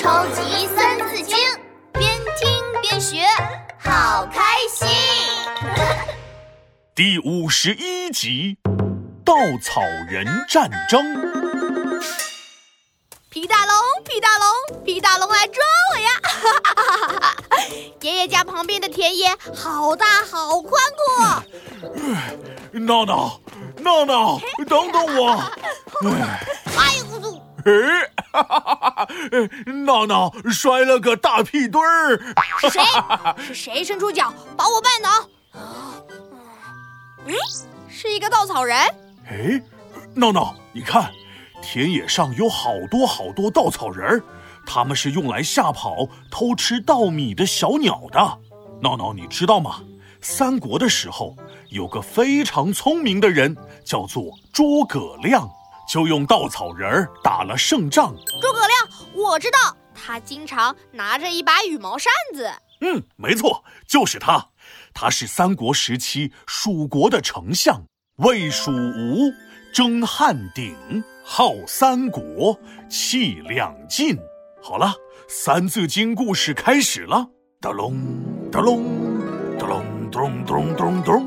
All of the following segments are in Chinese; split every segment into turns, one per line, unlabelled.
超级三字经，边听边学，好开心。
第五十一集：稻草人战争。
皮大龙，皮大龙，皮大龙来抓我呀！哈哈哈哈哈！爷爷家旁边的田野好大好宽阔。
闹闹，闹闹，等等我！
哎呦！
哎！闹闹摔了个大屁墩儿。
是谁？是谁伸出脚把我绊倒？嗯，是一个稻草人。
哎，闹闹，你看，田野上有好多好多稻草人儿，他们是用来吓跑偷吃稻米的小鸟的。闹闹，你知道吗？三国的时候，有个非常聪明的人，叫做诸葛亮。就用稻草人儿打了胜仗。
诸葛亮，我知道，他经常拿着一把羽毛扇子。
嗯，没错，就是他。他是三国时期蜀国的丞相，魏蜀吴，争汉鼎，号三国，气两晋。好了，《三字经》故事开始了。哒隆哒隆哒隆咚咚咚咚。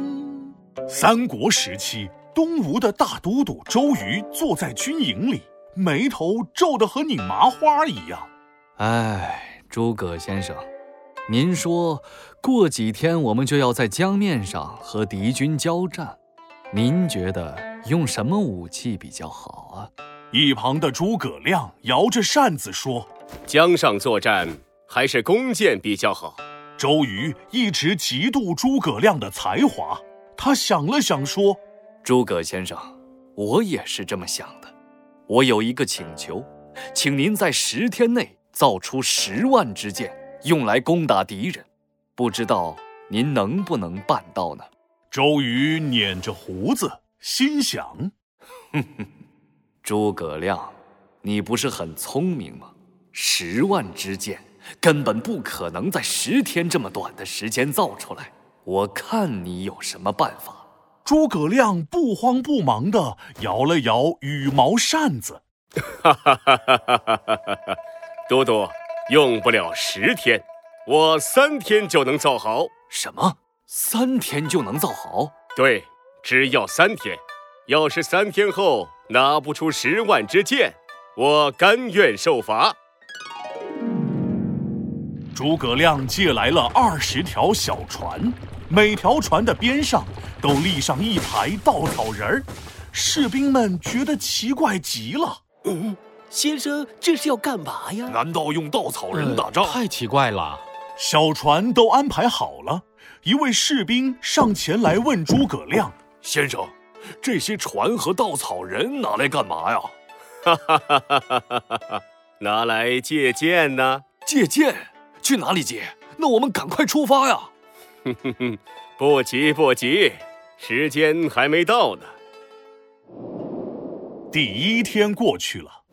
三国时期。东吴的大都督周瑜坐在军营里，眉头皱得和拧麻花一样。
哎，诸葛先生，您说过几天我们就要在江面上和敌军交战，您觉得用什么武器比较好啊？
一旁的诸葛亮摇着扇子说：“
江上作战还是弓箭比较好。”
周瑜一直嫉妒诸葛亮的才华，他想了想说。
诸葛先生，我也是这么想的。我有一个请求，请您在十天内造出十万支箭，用来攻打敌人。不知道您能不能办到呢？
周瑜捻着胡子，心想：
哼哼，诸葛亮，你不是很聪明吗？十万支箭根本不可能在十天这么短的时间造出来。我看你有什么办法。
诸葛亮不慌不忙地摇了摇羽毛扇子，
哈哈哈哈哈哈！都督，用不了十天，我三天就能造好。
什么？三天就能造好？
对，只要三天。要是三天后拿不出十万支箭，我甘愿受罚。
诸葛亮借来了二十条小船。每条船的边上都立上一排稻草人儿，士兵们觉得奇怪极了。
嗯，先生这是要干嘛呀？
难道用稻草人打仗？
太奇怪了。
小船都安排好了，一位士兵上前来问诸葛亮：“
先生，这些船和稻草人拿来干嘛呀？”“
哈哈哈哈哈哈！拿来借箭呢。
借箭？去哪里借？那我们赶快出发呀！”
哼哼哼，不急不急，时间还没到呢。
第一天过去了，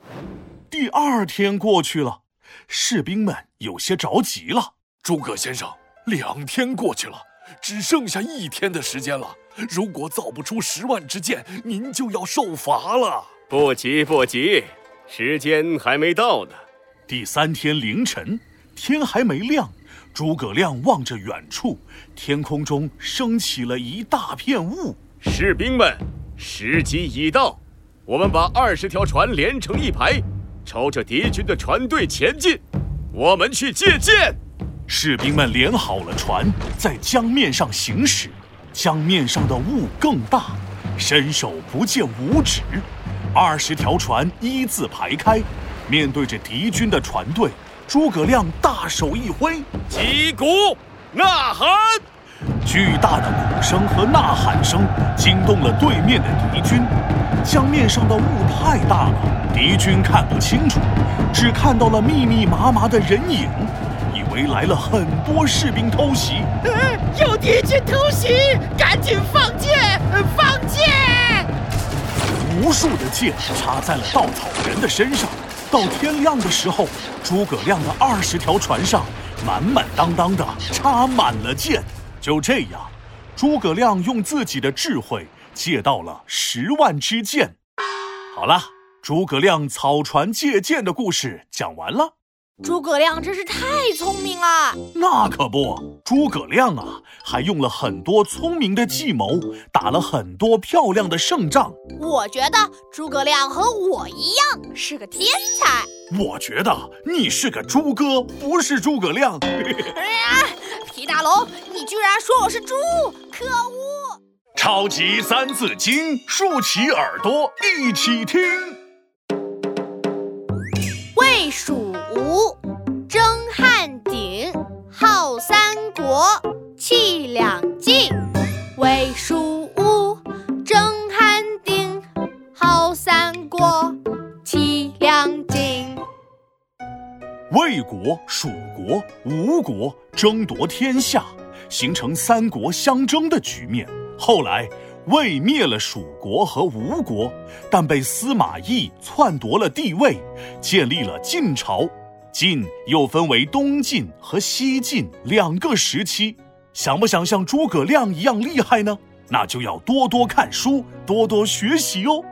第二天过去了，士兵们有些着急了。
诸葛先生，两天过去了，只剩下一天的时间了。如果造不出十万支箭，您就要受罚了。
不急不急，时间还没到呢。
第三天凌晨，天还没亮。诸葛亮望着远处，天空中升起了一大片雾。
士兵们，时机已到，我们把二十条船连成一排，朝着敌军的船队前进。我们去借箭。
士兵们连好了船，在江面上行驶。江面上的雾更大，伸手不见五指。二十条船一字排开，面对着敌军的船队。诸葛亮大手一挥，
击鼓呐喊，
巨大的鼓声和呐喊声惊动了对面的敌军。江面上的雾太大了，敌军看不清楚，只看到了密密麻麻的人影，以为来了很多士兵偷袭。
有敌军偷袭，赶紧放箭！放箭！
无数的箭插在了稻草人的身上。到天亮的时候，诸葛亮的二十条船上满满当当的插满了箭。就这样，诸葛亮用自己的智慧借到了十万支箭。好了，诸葛亮草船借箭的故事讲完了。
诸葛亮真是太聪明了。
那可不，诸葛亮啊，还用了很多聪明的计谋，打了很多漂亮的胜仗。
我觉得诸葛亮和我一样是个天才。
我觉得你是个猪哥，不是诸葛亮。
哎呀皮大龙，你居然说我是猪，可恶！
超级三字经，竖起耳朵一起听。
魏蜀国，气两晋。魏蜀吴，争汉鼎，号三国，气两晋。
魏国、蜀国、吴国争夺天下，形成三国相争的局面。后来，魏灭了蜀国和吴国，但被司马懿篡夺了帝位，建立了晋朝。晋又分为东晋和西晋两个时期。想不想像诸葛亮一样厉害呢？那就要多多看书，多多学习哦。